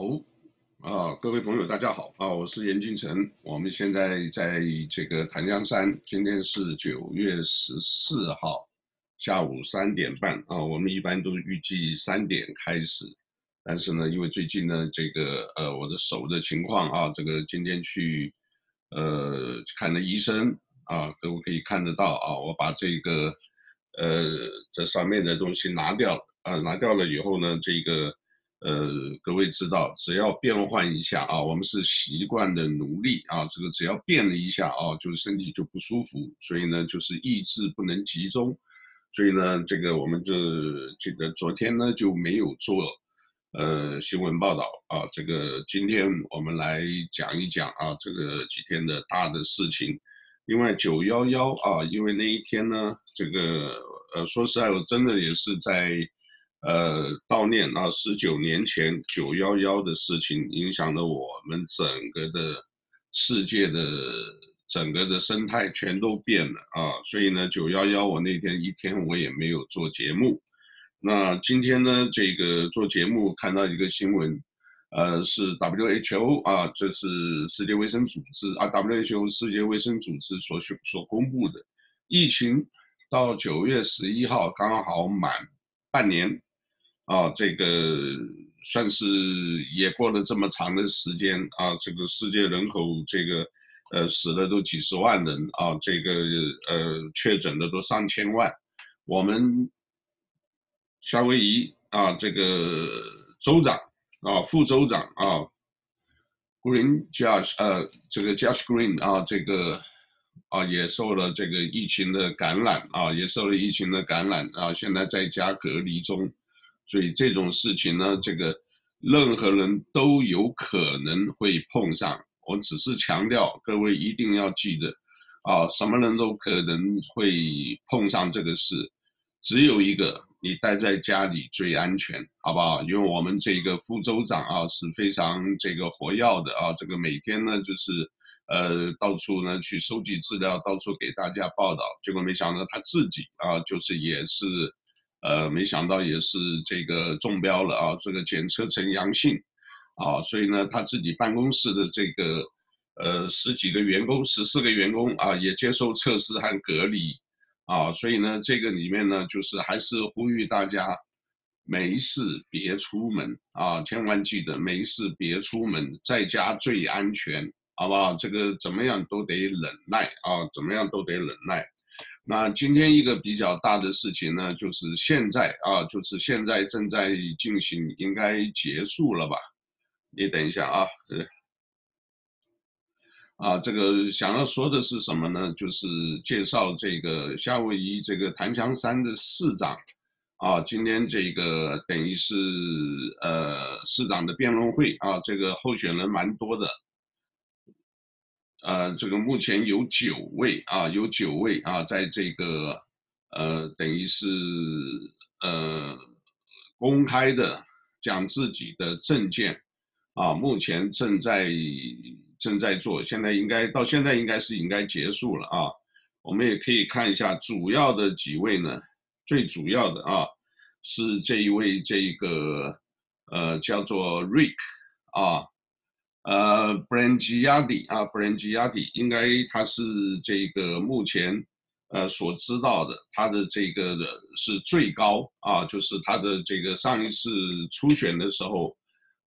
好，啊，各位朋友，大家好，啊，我是严金城，我们现在在这个檀香山，今天是九月十四号下午三点半，啊，我们一般都预计三点开始，但是呢，因为最近呢，这个呃，我的手的情况啊，这个今天去呃看了医生，啊，各位可以看得到啊，我把这个呃这上面的东西拿掉，啊，拿掉了以后呢，这个。呃，各位知道，只要变换一下啊，我们是习惯的奴隶啊。这个只要变了一下啊，就是身体就不舒服，所以呢，就是意志不能集中，所以呢，这个我们这这个昨天呢就没有做呃新闻报道啊。这个今天我们来讲一讲啊，这个几天的大的事情。另外九幺幺啊，因为那一天呢，这个呃说实在，我真的也是在。呃，悼念啊，十九年前九幺幺的事情，影响了我们整个的世界的整个的生态全都变了啊，所以呢，九幺幺我那天一天我也没有做节目。那今天呢，这个做节目看到一个新闻，呃，是 WHO 啊，这是世界卫生组织啊，WHO 世界卫生组织所所公布的疫情到九月十一号刚好满半年。啊，这个算是也过了这么长的时间啊，这个世界人口这个呃死了都几十万人啊，这个呃确诊的都上千万，我们夏威夷啊这个州长啊副州长啊，Green Josh 呃这个 Josh Green 啊这个啊也受了这个疫情的感染啊，也受了疫情的感染啊，现在在家隔离中。所以这种事情呢，这个任何人都有可能会碰上。我只是强调，各位一定要记得，啊，什么人都可能会碰上这个事。只有一个，你待在家里最安全，好不好？因为我们这个副州长啊是非常这个活跃的啊，这个每天呢就是呃到处呢去收集资料，到处给大家报道。结果没想到他自己啊，就是也是。呃，没想到也是这个中标了啊，这个检测呈阳性，啊，所以呢，他自己办公室的这个呃十几个员工，十四个员工啊，也接受测试和隔离，啊，所以呢，这个里面呢，就是还是呼吁大家没事别出门啊，千万记得没事别出门，在家最安全，好不好？这个怎么样都得忍耐啊，怎么样都得忍耐。那今天一个比较大的事情呢，就是现在啊，就是现在正在进行，应该结束了吧？你等一下啊，啊，这个想要说的是什么呢？就是介绍这个夏威夷这个檀香山的市长啊，今天这个等于是呃市长的辩论会啊，这个候选人蛮多的。呃，这个目前有九位啊，有九位啊，在这个呃，等于是呃公开的讲自己的证件啊，目前正在正在做，现在应该到现在应该是应该结束了啊。我们也可以看一下主要的几位呢，最主要的啊是这一位这一个呃叫做 Rick 啊。呃，Brangiati 啊，Brangiati 应该他是这个目前呃所知道的，他的这个的是最高啊，就是他的这个上一次初选的时候，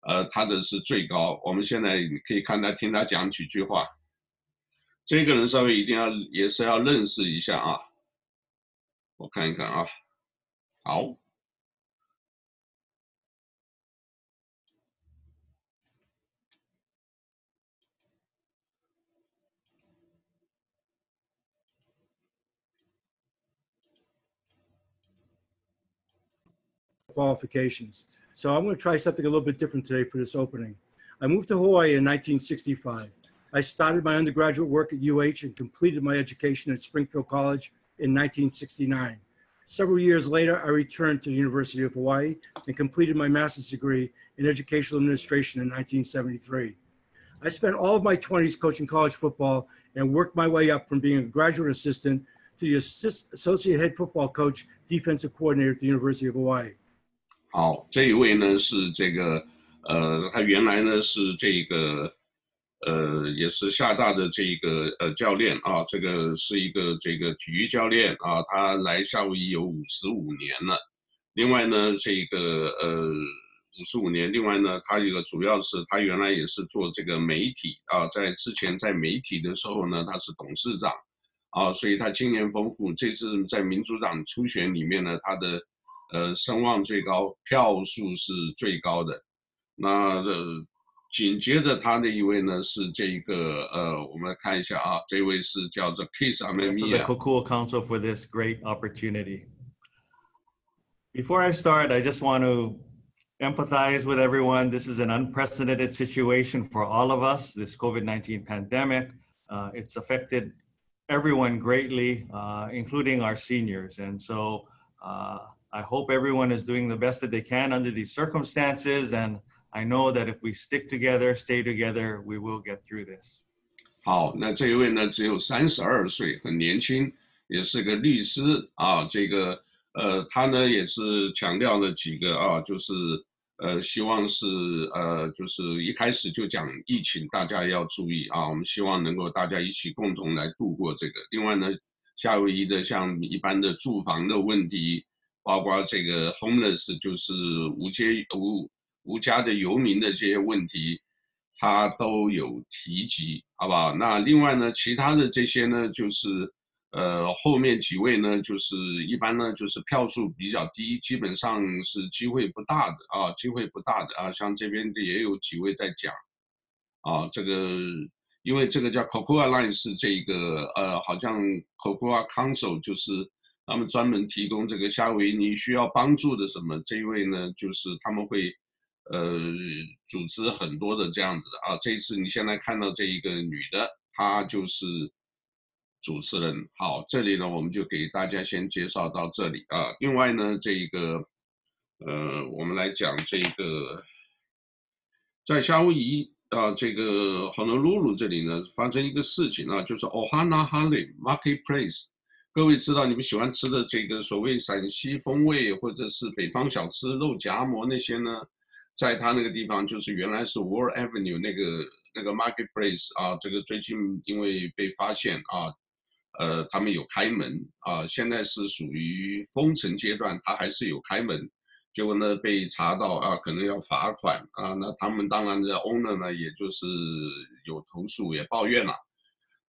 呃，他的是最高。我们现在可以看他听他讲几句话，这个人稍微一定要也是要认识一下啊，我看一看啊，好。Qualifications. So I'm going to try something a little bit different today for this opening. I moved to Hawaii in 1965. I started my undergraduate work at UH and completed my education at Springfield College in 1969. Several years later, I returned to the University of Hawaii and completed my master's degree in educational administration in 1973. I spent all of my 20s coaching college football and worked my way up from being a graduate assistant to the associate head football coach, defensive coordinator at the University of Hawaii. 好，这一位呢是这个呃，他原来呢是这个，呃，也是厦大的这个呃教练啊，这个是一个这个体育教练啊，他来夏威夷有五十五年了。另外呢，这个呃五十五年，另外呢，他一个主要是他原来也是做这个媒体啊，在之前在媒体的时候呢，他是董事长啊，所以他经验丰富。这次在民主党初选里面呢，他的呃声望最高，票数是最高的。那呃，紧接着他的一位呢是这个呃，我们来看一下啊，这位是叫做 Keith Amemiya。The Kokua Council for this great opportunity. Before I start, I just want to empathize with everyone. This is an unprecedented situation for all of us. This COVID-19 pandemic, uh, it's affected everyone greatly, uh, including our seniors. And so uh, I hope everyone is doing the best that they can under these circumstances and I know that if we stick together, stay together, we will get through this. 好，那这一位呢，只有三十二岁，很年轻，也是个律师啊。这个呃，他呢也是强调了几个啊，就是呃，希望是呃，就是一开始就讲疫情，大家要注意啊。我们希望能够大家一起共同来度过这个。另外呢，夏威夷的像一般的住房的问题， 包括这个 homeless，就是无街无。无家的游民的这些问题，他都有提及，好不好？那另外呢，其他的这些呢，就是呃后面几位呢，就是一般呢，就是票数比较低，基本上是机会不大的啊，机会不大的啊。像这边也有几位在讲，啊，这个因为这个叫 Kokua Line 是这个呃，好像 Kokua Council 就是他们专门提供这个夏威夷你需要帮助的什么，这一位呢，就是他们会。呃，组织很多的这样子的啊，这一次你现在看到这一个女的，她就是主持人。好，这里呢，我们就给大家先介绍到这里啊。另外呢，这一个呃，我们来讲这个，在夏威夷啊，这个 Honolulu 这里呢，发生一个事情啊，就是 Ohana Hale Marketplace。各位知道你们喜欢吃的这个所谓陕西风味或者是北方小吃肉夹馍那些呢？在他那个地方，就是原来是 World Avenue 那个那个 Marketplace 啊，这个最近因为被发现啊，呃，他们有开门啊，现在是属于封城阶段，他还是有开门，结果呢被查到啊，可能要罚款啊，那他们当然的 owner 呢，也就是有投诉也抱怨了，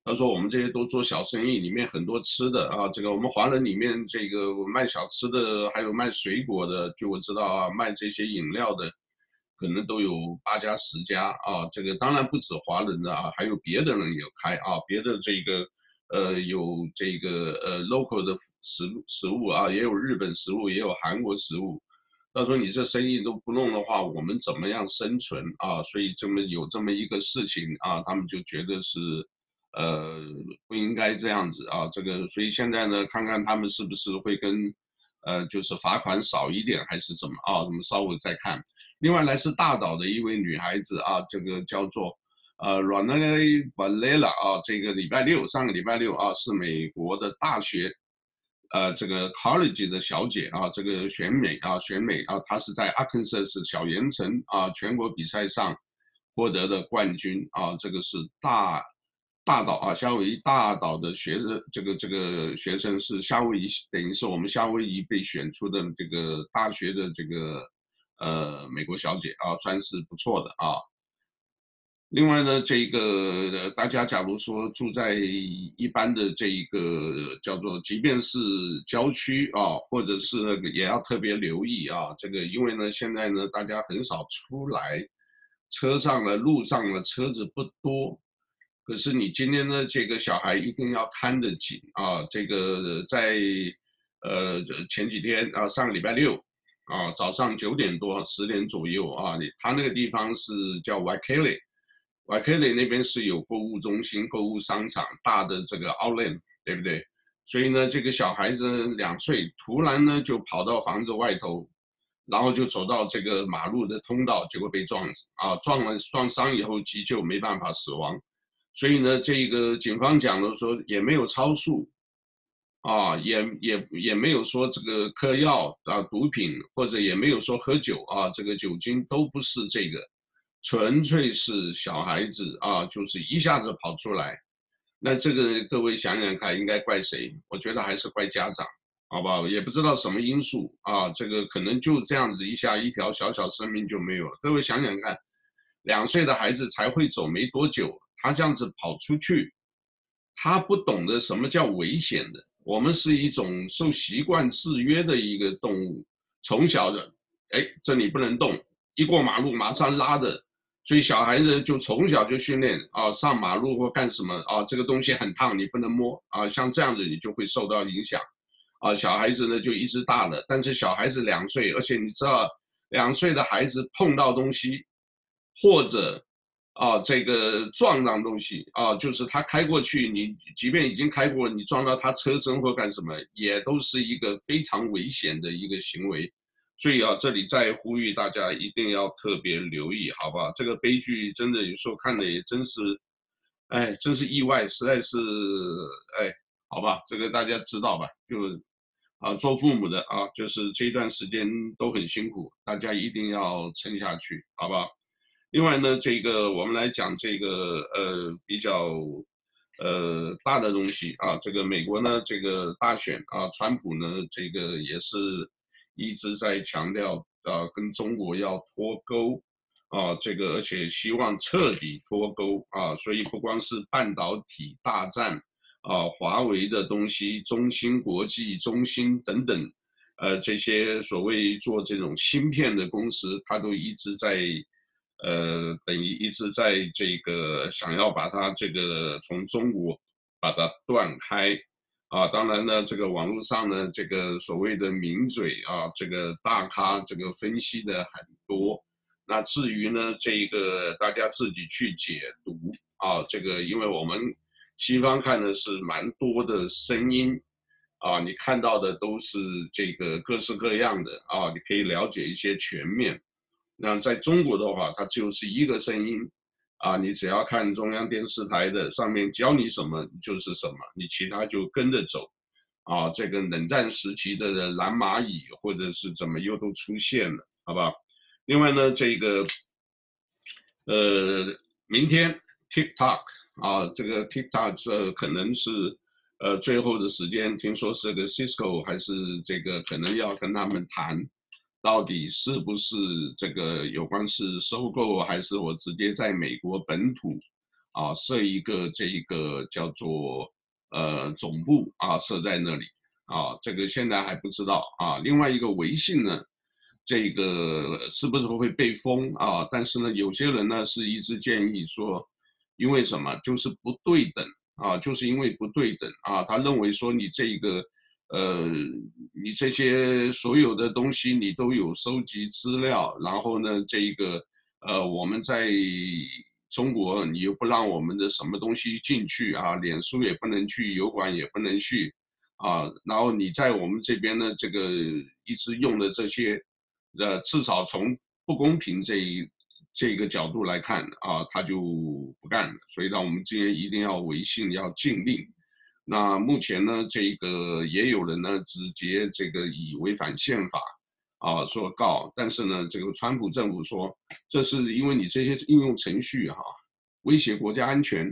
他说我们这些都做小生意，里面很多吃的啊，这个我们华人里面这个卖小吃的，还有卖水果的，据我知道啊，卖这些饮料的。可能都有八家十家啊，这个当然不止华人的啊，还有别的人也有开啊，别的这个呃有这个呃 local 的食食物啊，也有日本食物，也有韩国食物。他说你这生意都不弄的话，我们怎么样生存啊？所以这么有这么一个事情啊，他们就觉得是呃不应该这样子啊，这个所以现在呢，看看他们是不是会跟。呃，就是罚款少一点还是怎么啊？我们稍微再看。另外来是大岛的一位女孩子啊，这个叫做呃 Ronnie Valera 啊，这个礼拜六，上个礼拜六啊，是美国的大学，呃，这个 college 的小姐啊，这个选美啊，选美啊，她是在 Arkansas 小盐城啊全国比赛上获得的冠军啊，这个是大。大岛啊，夏威夷大岛的学生，这个这个学生是夏威夷，等于是我们夏威夷被选出的这个大学的这个呃美国小姐啊，算是不错的啊。另外呢，这个大家假如说住在一般的这一个叫做，即便是郊区啊，或者是那个也要特别留意啊，这个因为呢现在呢大家很少出来，车上的路上的车子不多。可是你今天呢，这个小孩一定要看得紧啊！这个在呃前几天啊，上个礼拜六啊，早上九点多十点左右啊，他那个地方是叫 Waikele，Waikele 那边是有购物中心、购物商场大的这个 Outlet，对不对？所以呢，这个小孩子两岁，突然呢就跑到房子外头，然后就走到这个马路的通道，结果被撞死啊！撞了撞伤以后急救没办法死亡。所以呢，这个警方讲了说也没有超速，啊，也也也没有说这个嗑药啊、毒品，或者也没有说喝酒啊，这个酒精都不是这个，纯粹是小孩子啊，就是一下子跑出来。那这个各位想想看，应该怪谁？我觉得还是怪家长，好不好？也不知道什么因素啊，这个可能就这样子一下，一条小小生命就没有了。各位想想看，两岁的孩子才会走没多久，他这样子跑出去，他不懂得什么叫危险的。我们是一种受习惯制约的一个动物，从小的，哎，这里不能动，一过马路马上拉的，所以小孩子就从小就训练啊，上马路或干什么啊，这个东西很烫，你不能摸啊，像这样子你就会受到影响，啊，小孩子呢就一直大了，但是小孩子两岁，而且你知道，两岁的孩子碰到东西，或者。啊，这个撞上东西啊，就是他开过去，你即便已经开过，你撞到他车身或干什么，也都是一个非常危险的一个行为。所以啊，这里再呼吁大家一定要特别留意，好吧？这个悲剧真的有时候看的也真是，哎，真是意外，实在是，哎，好吧，这个大家知道吧？就啊，做父母的啊，就是这段时间都很辛苦，大家一定要撑下去，好不好？另外呢，这个我们来讲这个呃比较呃大的东西啊，这个美国呢这个大选啊，川普呢这个也是一直在强调啊跟中国要脱钩啊，这个而且希望彻底脱钩啊，所以不光是半导体大战啊，华为的东西、中芯国际、中芯等等，呃这些所谓做这种芯片的公司，它都一直在。呃，等于一直在这个想要把它这个从中国把它断开啊，当然呢，这个网络上呢，这个所谓的名嘴啊，这个大咖这个分析的很多。那至于呢，这个大家自己去解读啊，这个因为我们西方看的是蛮多的声音啊，你看到的都是这个各式各样的啊，你可以了解一些全面。那在中国的话，它就是一个声音，啊，你只要看中央电视台的上面教你什么就是什么，你其他就跟着走，啊，这个冷战时期的蓝蚂蚁或者是怎么又都出现了，好不好？另外呢，这个，呃，明天 TikTok 啊，这个 TikTok 这可能是呃最后的时间，听说是个 Cisco 还是这个可能要跟他们谈。到底是不是这个有关是收购，还是我直接在美国本土啊设一个这一个叫做呃总部啊设在那里啊？这个现在还不知道啊。另外一个微信呢，这个是不是会被封啊？但是呢，有些人呢是一直建议说，因为什么？就是不对等啊，就是因为不对等啊，他认为说你这一个。呃，你这些所有的东西你都有收集资料，然后呢，这一个呃，我们在中国你又不让我们的什么东西进去啊，脸书也不能去，油管也不能去啊，然后你在我们这边呢，这个一直用的这些，呃，至少从不公平这一这个角度来看啊，他就不干了，所以让我们今天一定要微信要禁令。那目前呢，这个也有人呢直接这个以违反宪法啊说告，但是呢，这个川普政府说，这是因为你这些应用程序哈、威胁国家安全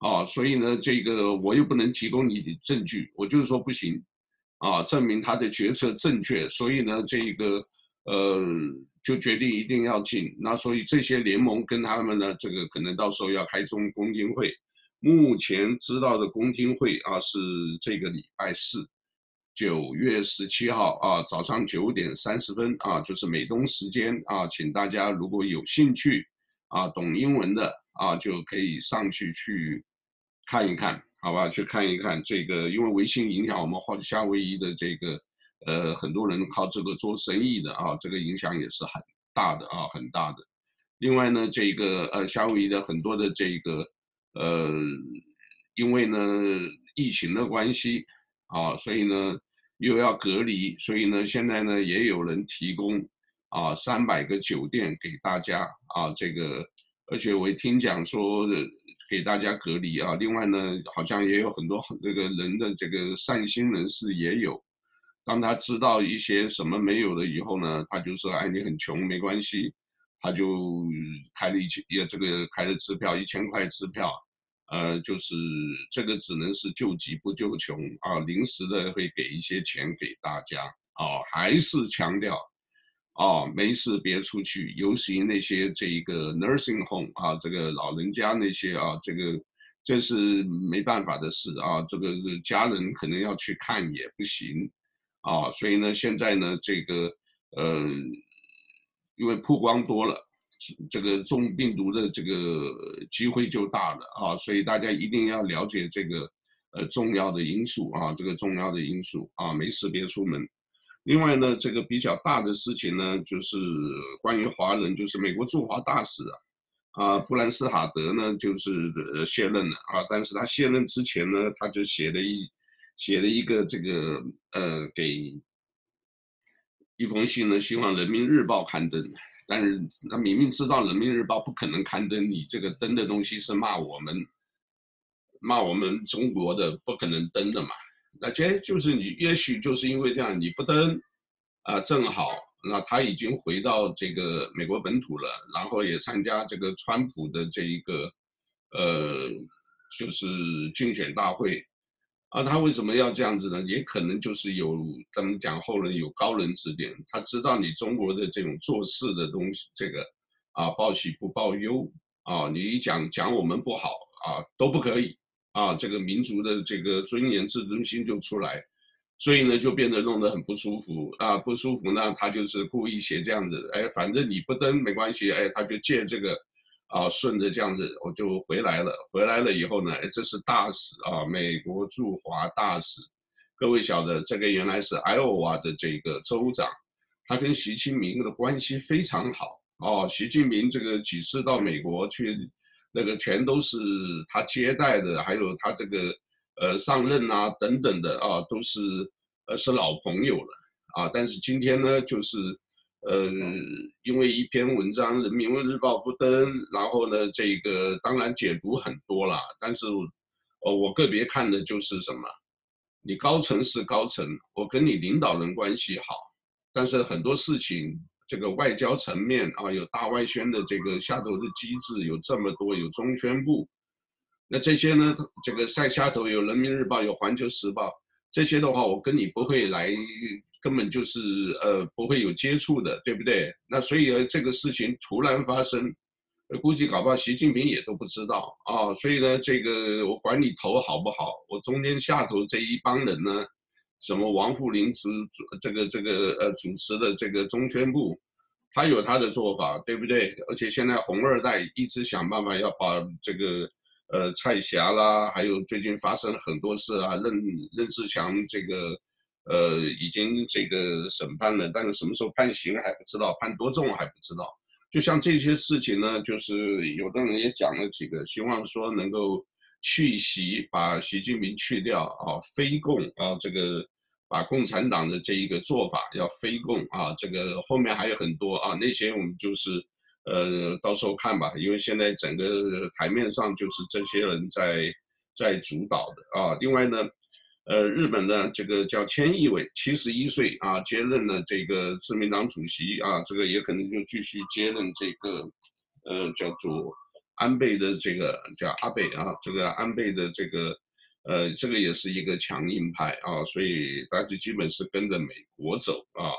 啊，所以呢，这个我又不能提供你的证据，我就是说不行啊，证明他的决策正确，所以呢，这个呃就决定一定要进。那所以这些联盟跟他们呢，这个可能到时候要开中公听会。目前知道的公听会啊是这个礼拜四，九月十七号啊早上九点三十分啊，就是美东时间啊，请大家如果有兴趣啊懂英文的啊就可以上去去看一看，好吧？去看一看这个，因为微信影响我们华夏威夷的这个呃很多人靠这个做生意的啊，这个影响也是很大的啊，很大的。另外呢，这个呃夏威夷的很多的这个。呃，因为呢疫情的关系啊，所以呢又要隔离，所以呢现在呢也有人提供啊三百个酒店给大家啊，这个而且我一听讲说给大家隔离啊。另外呢，好像也有很多这个人的这个善心人士也有，当他知道一些什么没有了以后呢，他就说：“哎，你很穷，没关系。”他就开了一千，也这个开了支票，一千块支票，呃，就是这个只能是救急不救穷啊，临时的会给一些钱给大家啊，还是强调啊，没事别出去，尤其那些这一个 nursing home 啊，这个老人家那些啊，这个这是没办法的事啊，这个是家人可能要去看也不行啊，所以呢，现在呢，这个呃。因为曝光多了，这个中病毒的这个机会就大了啊，所以大家一定要了解这个呃重要的因素啊，这个重要的因素啊，没事别出门。另外呢，这个比较大的事情呢，就是关于华人，就是美国驻华大使啊，啊布兰斯塔德呢就是卸任了啊，但是他卸任之前呢，他就写了一写了一个这个呃给。一封信呢，希望人民日报刊登，但是他明明知道人民日报不可能刊登，你这个登的东西是骂我们，骂我们中国的，不可能登的嘛。那这就是你，也许就是因为这样，你不登，啊，正好那他已经回到这个美国本土了，然后也参加这个川普的这一个，呃，就是竞选大会。啊，他为什么要这样子呢？也可能就是有他们讲后人有高人指点，他知道你中国的这种做事的东西，这个啊报喜不报忧啊，你一讲讲我们不好啊都不可以啊，这个民族的这个尊严自尊心就出来，所以呢就变得弄得很不舒服啊，不舒服呢他就是故意写这样子，哎，反正你不登没关系，哎，他就借这个。啊，顺着这样子我就回来了。回来了以后呢，这是大使啊，美国驻华大使。各位晓得，这个原来是爱奥瓦的这个州长，他跟习近平的关系非常好哦。习近平这个几次到美国去，那个全都是他接待的，还有他这个呃上任啊等等的啊，都是呃是老朋友了啊。但是今天呢，就是。呃，因为一篇文章《人民日报》不登，然后呢，这个当然解读很多了，但是，呃，我个别看的就是什么，你高层是高层，我跟你领导人关系好，但是很多事情，这个外交层面啊，有大外宣的这个下头的机制有这么多，有中宣部，那这些呢，这个在下头有《人民日报》，有《环球时报》，这些的话，我跟你不会来。根本就是呃不会有接触的，对不对？那所以呢，这个事情突然发生，估计搞不好习近平也都不知道啊、所以呢，这个我管你头好不好？我中间下头这一帮人呢，什么王沪宁主这个这个呃主持的这个中宣部，他有他的做法，对不对？而且现在红二代一直想办法要把这个呃蔡霞啦，还有最近发生很多事啊，任任志强这个。呃，已经这个审判了，但是什么时候判刑还不知道，判多重还不知道。就像这些事情呢，就是有的人也讲了几个，希望说能够去习，把习近平去掉啊，非共啊，这个把共产党的这一个做法要非共啊，这个后面还有很多啊，那些我们就是呃到时候看吧，因为现在整个台面上就是这些人在在主导的啊。另外呢。呃，日本的这个叫菅义伟，七十一岁啊，接任了这个自民党主席啊，这个也可能就继续接任这个，呃，叫做安倍的这个叫阿倍啊，这个安倍的这个，呃，这个也是一个强硬派啊，所以大家基本是跟着美国走啊。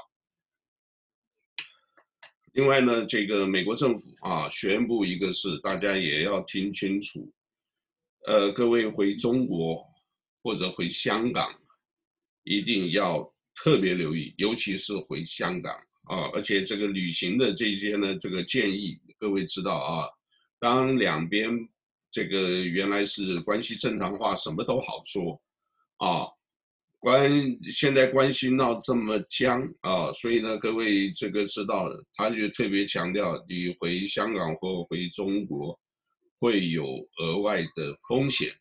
另外呢，这个美国政府啊，宣布一个事，大家也要听清楚，呃，各位回中国。或者回香港，一定要特别留意，尤其是回香港啊！而且这个旅行的这些呢，这个建议各位知道啊，当两边这个原来是关系正常化，什么都好说啊，关现在关系闹这么僵啊，所以呢，各位这个知道，他就特别强调，你回香港或回中国会有额外的风险。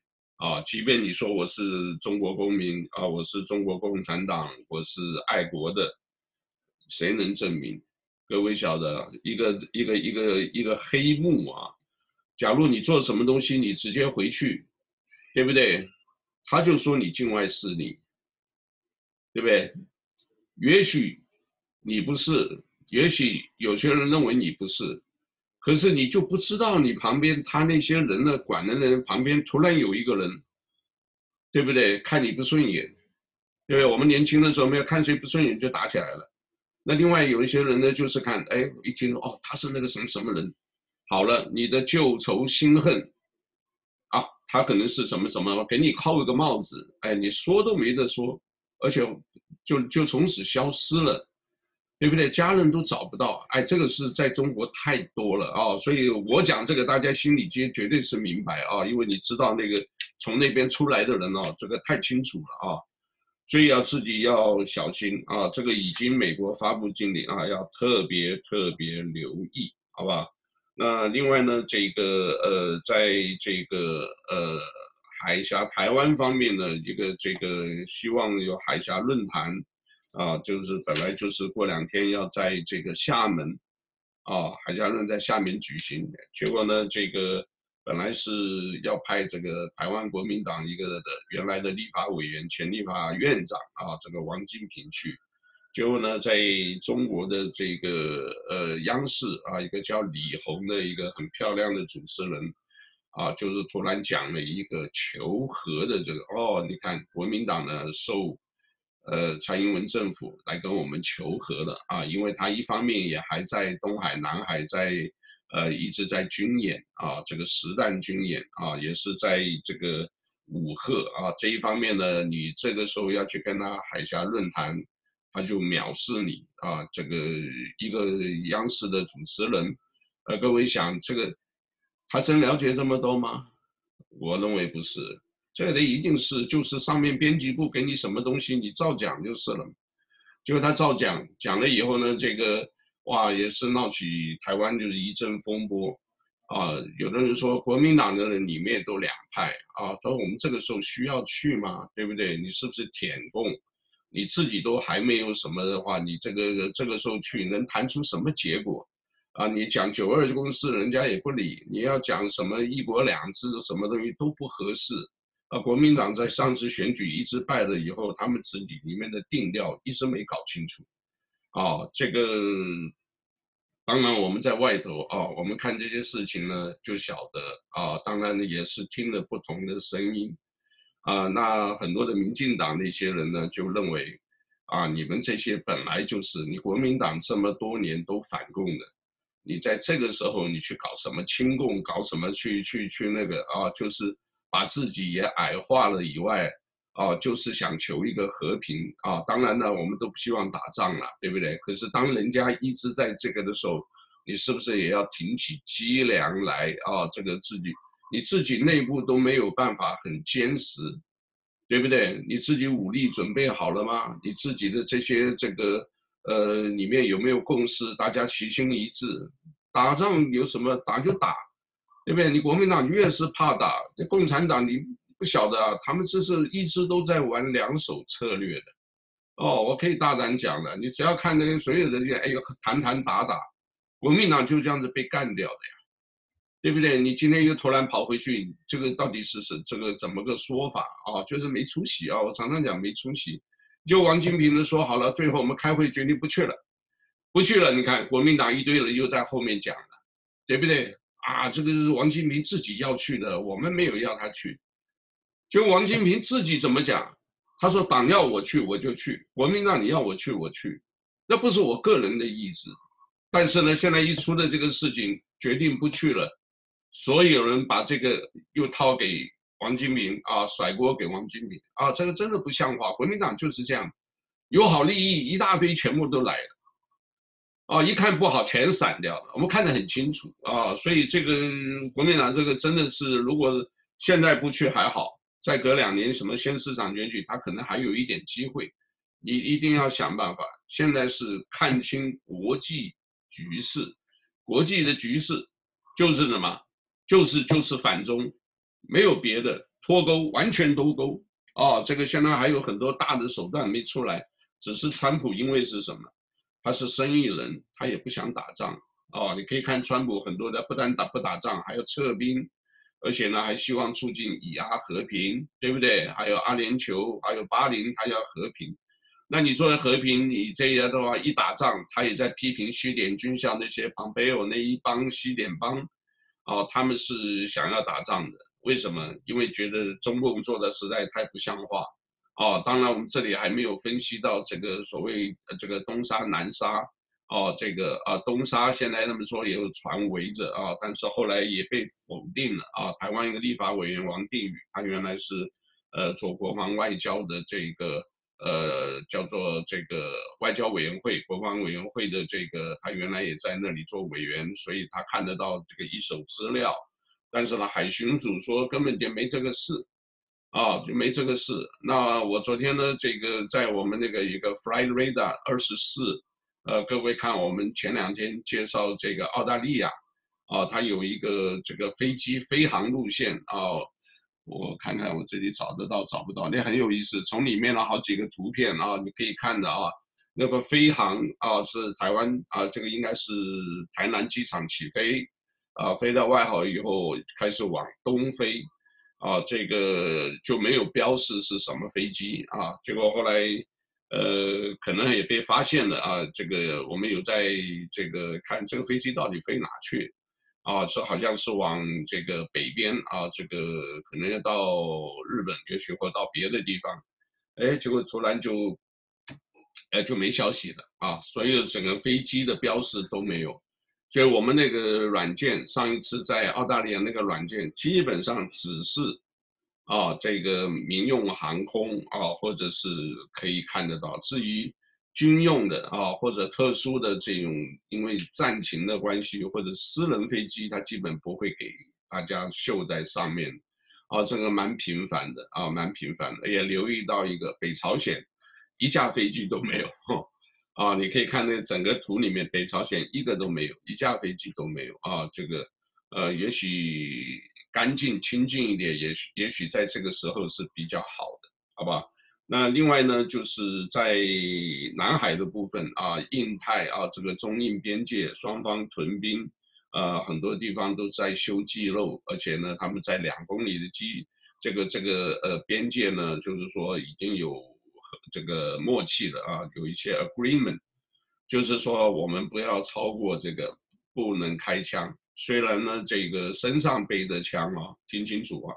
啊，即便你说我是中国公民啊，我是中国共产党，我是爱国的，谁能证明？各位晓得，一个一个一个一个黑幕啊，假如你做什么东西，你直接回去，对不对？他就说你境外势力，对不对？也许你不是，也许有些人认为你不是，可是你就不知道你旁边他那些人呢，管的人旁边突然有一个人，对不对？看你不顺眼，对不对？我们年轻的时候没有看谁不顺眼就打起来了。那另外有一些人呢，就是看，哎，一听哦，他是那个什么什么人，好了，你的旧仇新恨，啊，他可能是什么什么，给你扣一个帽子，哎，你说都没得说，而且就就从此消失了，对不对？家人都找不到，哎，这个是在中国太多了啊，所以我讲这个，大家心里绝绝对是明白啊，因为你知道那个从那边出来的人哦，这个太清楚了啊。所以要自己要小心啊！这个已经美国发布禁令啊，要特别特别留意，好吧？那另外呢，这个呃，在这个呃海峡台湾方面呢，一个这个希望有海峡论坛啊，就是本来就是过两天要在这个厦门啊，海峡论在厦门举行，结果呢，这个。本来是要派这个台湾国民党一个的原来的立法委员、前立法院长啊，这个王金平去，结果呢，在中国的这个呃央视啊，一个叫李红的一个很漂亮的主持人啊，就是突然讲了一个求和的这个哦，你看国民党呢受呃蔡英文政府来跟我们求和了啊，因为他一方面也还在东海、南海在。呃，一直在军演啊，这个实弹军演啊，也是在这个武赫啊这一方面呢，你这个时候要去跟他海峡论坛，他就藐视你啊。这个一个央视的主持人，呃，各位想这个，他真了解这么多吗？我认为不是，这个一定是就是上面编辑部给你什么东西，你照讲就是了。结果他照讲讲了以后呢，这个。哇，也是闹起台湾就是一阵风波，啊，有的人说国民党的人里面都两派啊，说我们这个时候需要去吗？对不对？你是不是舔共？你自己都还没有什么的话，你这个这个时候去能谈出什么结果？啊，你讲九二共识，人家也不理；你要讲什么一国两制，什么东西都不合适。啊，国民党在上次选举一直败了以后，他们自己里面的定调一直没搞清楚。啊，这个当然我们在外头啊，我们看这些事情呢，就晓得啊，当然也是听了不同的声音啊。那很多的民进党那些人呢，就认为啊，你们这些本来就是你国民党这么多年都反共的，你在这个时候你去搞什么亲共，搞什么去去去那个啊，就是把自己也矮化了以外。啊，就是想求一个和平啊！当然呢，我们都不希望打仗了，对不对？可是当人家一直在这个的时候，你是不是也要挺起脊梁来啊？这个自己你自己内部都没有办法很坚实，对不对？你自己武力准备好了吗？你自己的这些这个呃里面有没有共识？大家齐心一致，打仗有什么打就打，对不对？你国民党越是怕打，共产党你。不晓得啊，他们这是一直都在玩两手策略的，哦，我可以大胆讲的，你只要看那个所有的人，哎呦，谈谈打打，国民党就这样子被干掉的呀，对不对？你今天又突然跑回去，这个到底是是这个怎么个说法啊？就是没出息啊！我常常讲没出息。就王金平说好了，最后我们开会决定不去了，不去了。你看国民党一堆人又在后面讲了，对不对？啊，这个是王金平自己要去的，我们没有要他去。就王金平自己怎么讲？他说：“党要我去，我就去；国民党你要我去，我去。那不是我个人的意志。但是呢，现在一出了这个事情，决定不去了，所有人把这个又掏给王金平啊，甩锅给王金平啊，这个真的不像话。国民党就是这样，友好利益一大堆，全部都来了。啊，一看不好，全散掉了。我们看得很清楚啊，所以这个国民党这个真的是，如果现在不去还好。”再隔两年，什么先市长选举，他可能还有一点机会。你一定要想办法。现在是看清国际局势，国际的局势就是什么？就是就是反中，没有别的，脱钩，完全脱钩。哦，这个现在还有很多大的手段没出来，只是川普因为是什么？他是生意人，他也不想打仗哦，你可以看川普很多的不但打不打仗，还要撤兵，而且呢还希望促进以阿和平，对不对？还有阿联酋，还有巴林，他要和平。那你作为和平，你这样的话一打仗，他也在批评西点军校那些庞贝奥那一帮西点帮，哦，他们是想要打仗的。为什么？因为觉得中共做的实在太不像话。哦，当然我们这里还没有分析到这个所谓这个东沙南沙。哦，这个啊东沙现在他们说也有船围着啊，但是后来也被否定了啊。台湾一个立法委员王定宇，他原来是呃做国防外交的这个呃叫做这个外交委员会、国防委员会的这个，他原来也在那里做委员，所以他看得到这个一手资料。但是呢，海巡署说根本就没这个事，啊，就没这个事。那我昨天呢，这个在我们那个一个 Flight Radar 二十四，呃，各位看我们前两天介绍这个澳大利亚，啊，它有一个这个飞机飞航路线啊，我看看我这里找得到找不到，那很有意思，从里面的好几个图片啊，你可以看的啊，那个飞航啊是台湾啊，这个应该是台南机场起飞。啊，飞到外海以后开始往东飞，啊，这个就没有标识是什么飞机啊。结果后来，呃，可能也被发现了啊。这个我们有在这个看这个飞机到底飞哪去，啊，说好像是往这个北边啊，这个可能要到日本，也许或到别的地方。哎，结果突然就，哎，就没消息了啊。所有整个飞机的标识都没有。就我们那个软件，上一次在澳大利亚那个软件，基本上只是，啊，这个民用航空啊，或者是可以看得到。至于军用的啊，或者特殊的这种，因为战情的关系，或者私人飞机，它基本不会给大家秀在上面。啊，这个蛮频繁的啊，蛮频繁的。也留意到一个北朝鲜，一架飞机都没有。啊，你可以看那整个图里面，北朝鲜一个都没有，一架飞机都没有啊。这个，呃，也许干净清净一点，也许也许在这个时候是比较好的，好吧？那另外呢，就是在南海的部分啊，印太啊，这个中印边界双方屯兵，呃，很多地方都在修记录，而且呢，他们在两公里的机这个这个呃边界呢，就是说已经有。这个默契的啊，有一些 agreement，就是说我们不要超过这个，不能开枪。虽然呢，这个身上背着枪啊，听清楚啊，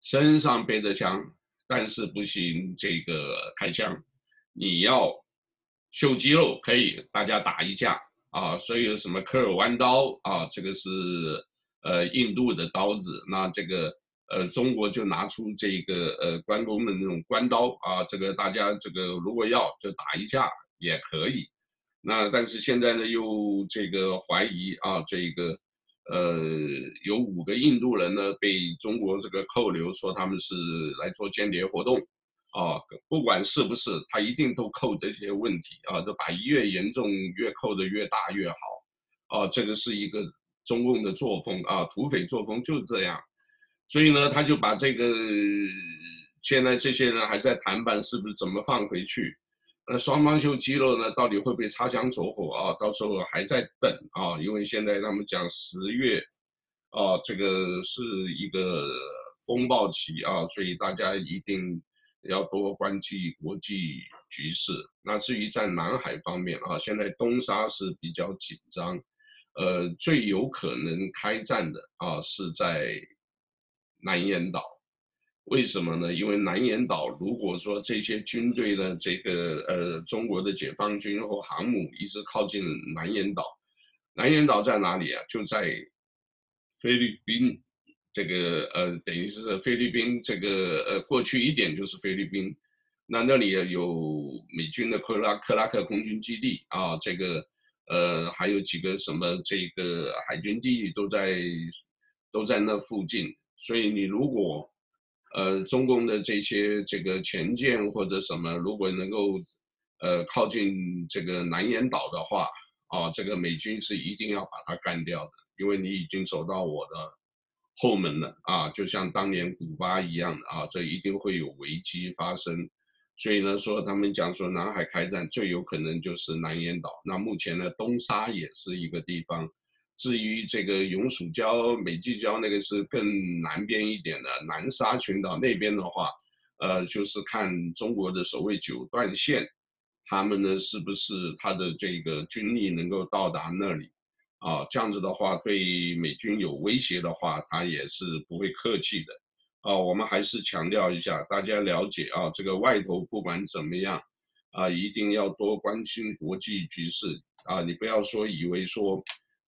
身上背着枪，但是不行这个开枪。你要秀肌肉可以，大家打一架啊。所以有什么科尔弯刀啊，这个是呃印度的刀子，那这个。呃，中国就拿出这个呃关公的那种关刀啊，这个大家这个如果要就打一架也可以。那但是现在呢，又这个怀疑啊，这个呃有五个印度人呢被中国这个扣留，说他们是来做间谍活动啊。不管是不是，他一定都扣这些问题啊，都把越严重越扣的越大越好啊。这个是一个中共的作风啊，土匪作风就是这样。所以呢，他就把这个现在这些人还在谈判，是不是怎么放回去？那双方秀肌肉呢，到底会不会擦枪走火啊？到时候还在等啊，因为现在他们讲十月，啊，这个是一个风暴期啊，所以大家一定要多关注国际局势。那至于在南海方面啊，现在东沙是比较紧张，呃，最有可能开战的啊是在。南岩岛，为什么呢？因为南岩岛，如果说这些军队的这个呃中国的解放军或航母一直靠近南岩岛，南岩岛在哪里啊？就在菲律宾，这个呃等于是菲律宾这个呃过去一点就是菲律宾，那那里有美军的克拉克拉克空军基地啊，这个呃还有几个什么这个海军基地都在都在那附近。所以你如果，呃，中共的这些这个潜舰或者什么，如果能够，呃，靠近这个南岩岛的话，啊，这个美军是一定要把它干掉的，因为你已经走到我的后门了啊，就像当年古巴一样的啊，这一定会有危机发生。所以呢，说他们讲说南海开战最有可能就是南岩岛。那目前呢，东沙也是一个地方。至于这个永暑礁、美济礁那个是更南边一点的南沙群岛那边的话，呃，就是看中国的所谓九段线，他们呢是不是他的这个军力能够到达那里？啊，这样子的话，对美军有威胁的话，他也是不会客气的。啊，我们还是强调一下，大家了解啊，这个外头不管怎么样，啊，一定要多关心国际局势啊，你不要说以为说，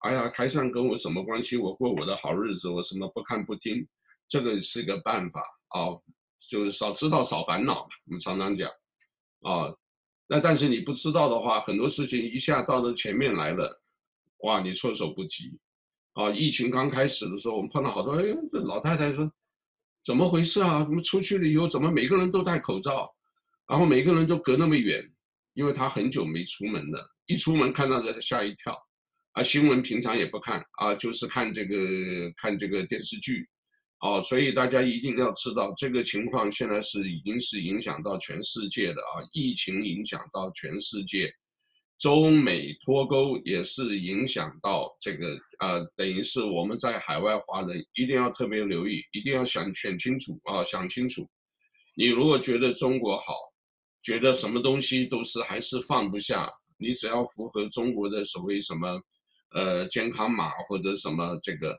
哎呀，台上跟我什么关系？我过我的好日子，我什么不看不听，这个是一个办法啊，就是少知道少烦恼。我们常常讲，啊，那但是你不知道的话，很多事情一下到了前面来了。哇，你措手不及，啊！疫情刚开始的时候，我们碰到好多，哎，这老太太说，怎么回事啊？怎么出去了以后，怎么每个人都戴口罩，然后每个人都隔那么远？因为他很久没出门了，一出门看到这吓一跳，啊，新闻平常也不看啊，就是看这个看这个电视剧，哦，所以大家一定要知道，这个情况现在是已经是影响到全世界的啊，疫情影响到全世界。中美脱钩也是影响到这个，啊，等于是我们在海外华人一定要特别留意，一定要想选清楚啊，想清楚。你如果觉得中国好，觉得什么东西都是还是放不下，你只要符合中国的所谓什么，呃，健康码或者什么这个，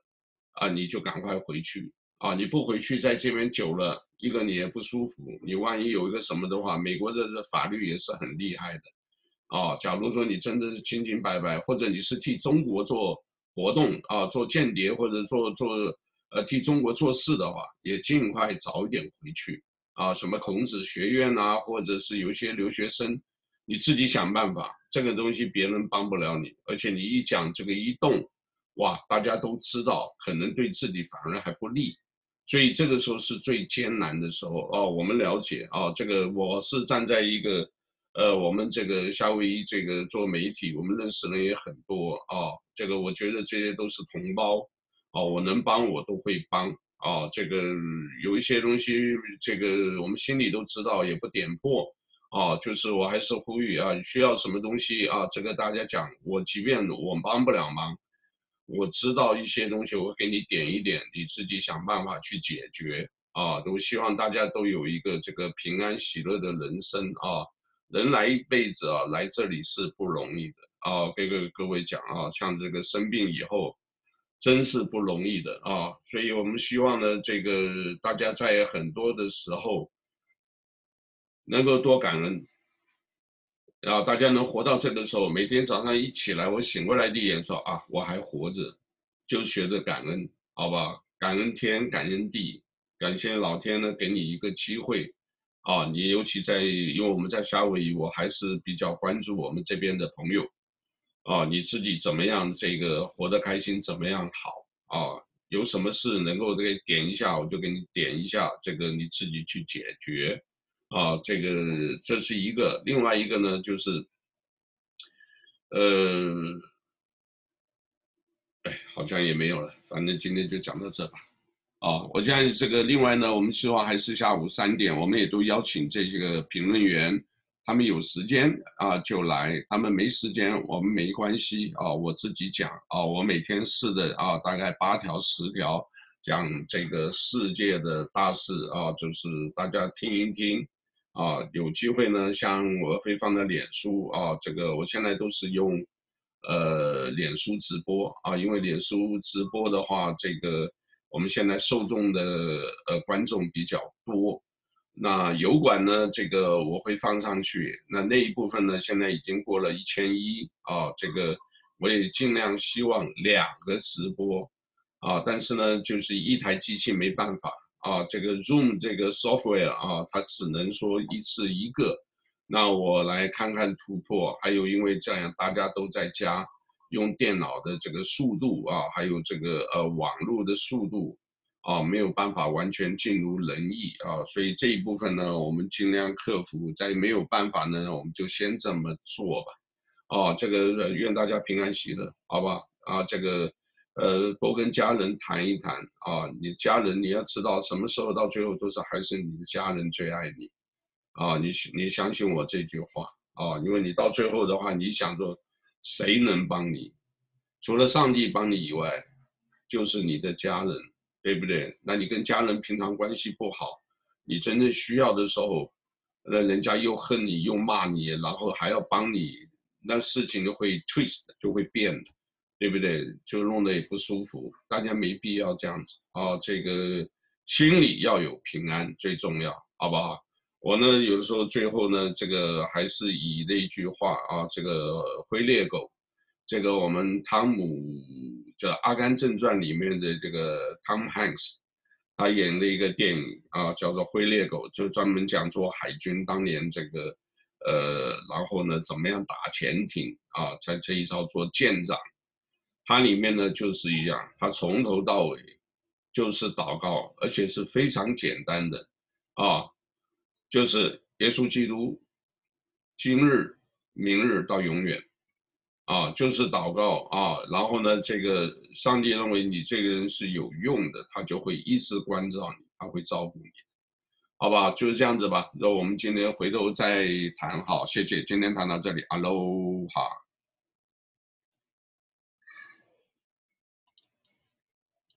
啊，你就赶快回去啊！你不回去，在这边久了，一个你也不舒服，你万一有一个什么的话，美国的法律也是很厉害的。啊，假如说你真的是清清白白，或者你是替中国做活动啊，做间谍或者做做呃替中国做事的话，也尽快早一点回去啊。什么孔子学院啊，或者是有些留学生，你自己想办法。这个东西别人帮不了你，而且你一讲这个一动，哇，大家都知道，可能对自己反而还不利。所以这个时候是最艰难的时候哦。我们了解啊，这个我是站在一个。呃，我们这个夏威夷这个做媒体，我们认识人也很多啊。这个我觉得这些都是同胞，哦，我能帮我都会帮啊。这个有一些东西，这个我们心里都知道，也不点破啊。就是我还是呼吁啊，需要什么东西啊，这个大家讲，我即便我帮不了忙，我知道一些东西，我给你点一点，你自己想办法去解决啊。都希望大家都有一个这个平安喜乐的人生啊。人来一辈子啊，来这里是不容易的啊！给各各位讲啊，像这个生病以后，真是不容易的啊！所以我们希望呢，这个大家在很多的时候能够多感恩然后！大家能活到这个时候，每天早上一起来，我醒过来第一眼说啊，我还活着，就学着感恩，好吧？感恩天，感恩地，感谢老天呢，给你一个机会。啊，你尤其在，因为我们在夏威夷，我还是比较关注我们这边的朋友。啊，你自己怎么样？这个活得开心怎么样好？啊，有什么事能够给点一下，我就给你点一下，这个你自己去解决。啊，这个这是一个，另外一个呢就是，呃，哎，好像也没有了，反正今天就讲到这吧。啊，我现在这个另外呢，我们希望还是下午三点，我们也都邀请这些个评论员，他们有时间啊就来，他们没时间我们没关系啊，我自己讲啊，我每天试的啊大概八条十条讲这个世界的大事啊，就是大家听一听啊，有机会呢，像我会放在脸书啊，这个我现在都是用呃脸书直播啊，因为脸书直播的话，这个。我们现在受众的呃观众比较多，那油管呢，这个我会放上去。那那一部分呢，现在已经过了一千一啊，这个我也尽量希望两个直播啊，但是呢，就是一台机器没办法啊，这个 Zoom 这个 software 啊，它只能说一次一个。那我来看看突破，还有因为这样大家都在家。用电脑的这个速度啊，还有这个呃网络的速度啊，没有办法完全尽如人意啊，所以这一部分呢，我们尽量克服。在没有办法呢，我们就先这么做吧。啊，这个愿大家平安喜乐，好吧？啊，这个呃多跟家人谈一谈啊，你家人你要知道，什么时候到最后都是还是你的家人最爱你啊，你你相信我这句话啊，因为你到最后的话，你想说。谁能帮你？除了上帝帮你以外，就是你的家人，对不对？那你跟家人平常关系不好，你真正需要的时候，那人家又恨你又骂你，然后还要帮你，那事情就会 twist，就会变的，对不对？就弄得也不舒服。大家没必要这样子啊，这个心里要有平安最重要，好不好？我呢，有的时候最后呢，这个还是以那句话啊，这个灰猎狗。这个我们汤姆叫《阿甘正传》里面的这个 Tom Hanks，他演的一个电影啊，叫做《灰猎狗》，就专门讲做海军当年这个呃，然后呢怎么样打潜艇啊，在这一招做舰长。它里面呢就是一样，它从头到尾就是祷告，而且是非常简单的啊，就是耶稣基督，今日、明日到永远。啊，就是祷告啊，然后呢，这个上帝认为你这个人是有用的，他就会一直关照你，他会照顾你，好吧？就是这样子吧。那我们今天回头再谈，好，谢谢，今天谈到这里，哈喽，哈。